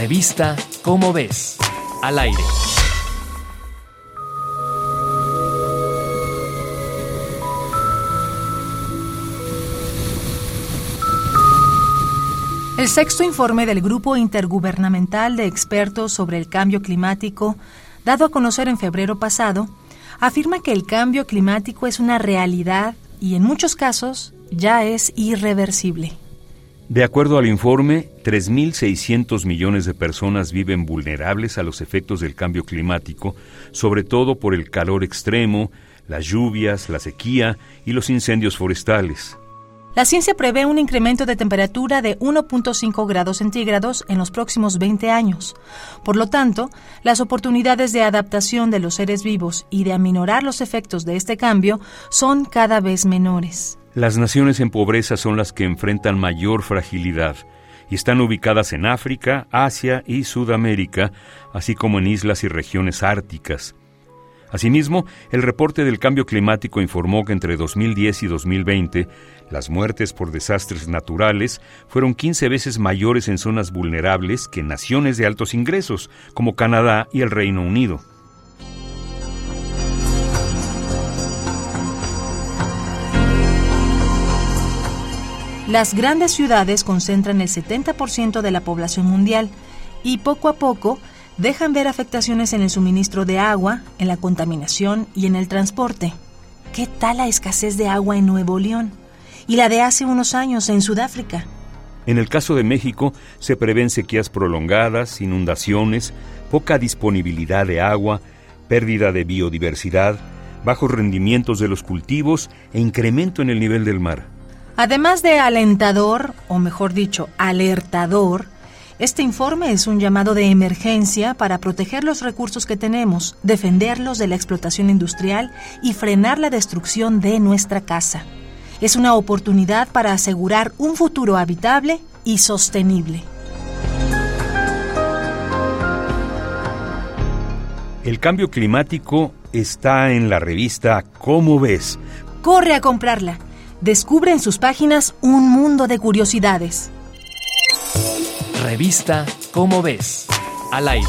Revista Cómo ves, al aire. El sexto informe del Grupo Intergubernamental de Expertos sobre el Cambio Climático, dado a conocer en febrero pasado, afirma que el cambio climático es una realidad y en muchos casos ya es irreversible. De acuerdo al informe, 3.600 millones de personas viven vulnerables a los efectos del cambio climático, sobre todo por el calor extremo, las lluvias, la sequía y los incendios forestales. La ciencia prevé un incremento de temperatura de 1.5 grados centígrados en los próximos 20 años. Por lo tanto, las oportunidades de adaptación de los seres vivos y de aminorar los efectos de este cambio son cada vez menores. Las naciones en pobreza son las que enfrentan mayor fragilidad y están ubicadas en África, Asia y Sudamérica, así como en islas y regiones árticas. Asimismo, el reporte del cambio climático informó que entre 2010 y 2020 las muertes por desastres naturales fueron 15 veces mayores en zonas vulnerables que naciones de altos ingresos, como Canadá y el Reino Unido. Las grandes ciudades concentran el 70% de la población mundial y poco a poco dejan ver afectaciones en el suministro de agua, en la contaminación y en el transporte. ¿Qué tal la escasez de agua en Nuevo León? Y la de hace unos años en Sudáfrica. En el caso de México, se prevén sequías prolongadas, inundaciones, poca disponibilidad de agua, pérdida de biodiversidad, bajos rendimientos de los cultivos e incremento en el nivel del mar. Además de alentador, o mejor dicho, alertador, este informe es un llamado de emergencia para proteger los recursos que tenemos, defenderlos de la explotación industrial y frenar la destrucción de nuestra casa. Es una oportunidad para asegurar un futuro habitable y sostenible. El cambio climático está en la revista ¿Cómo ves? Corre a comprarla. Descubre en sus páginas un mundo de curiosidades. Revista Cómo ves, al aire.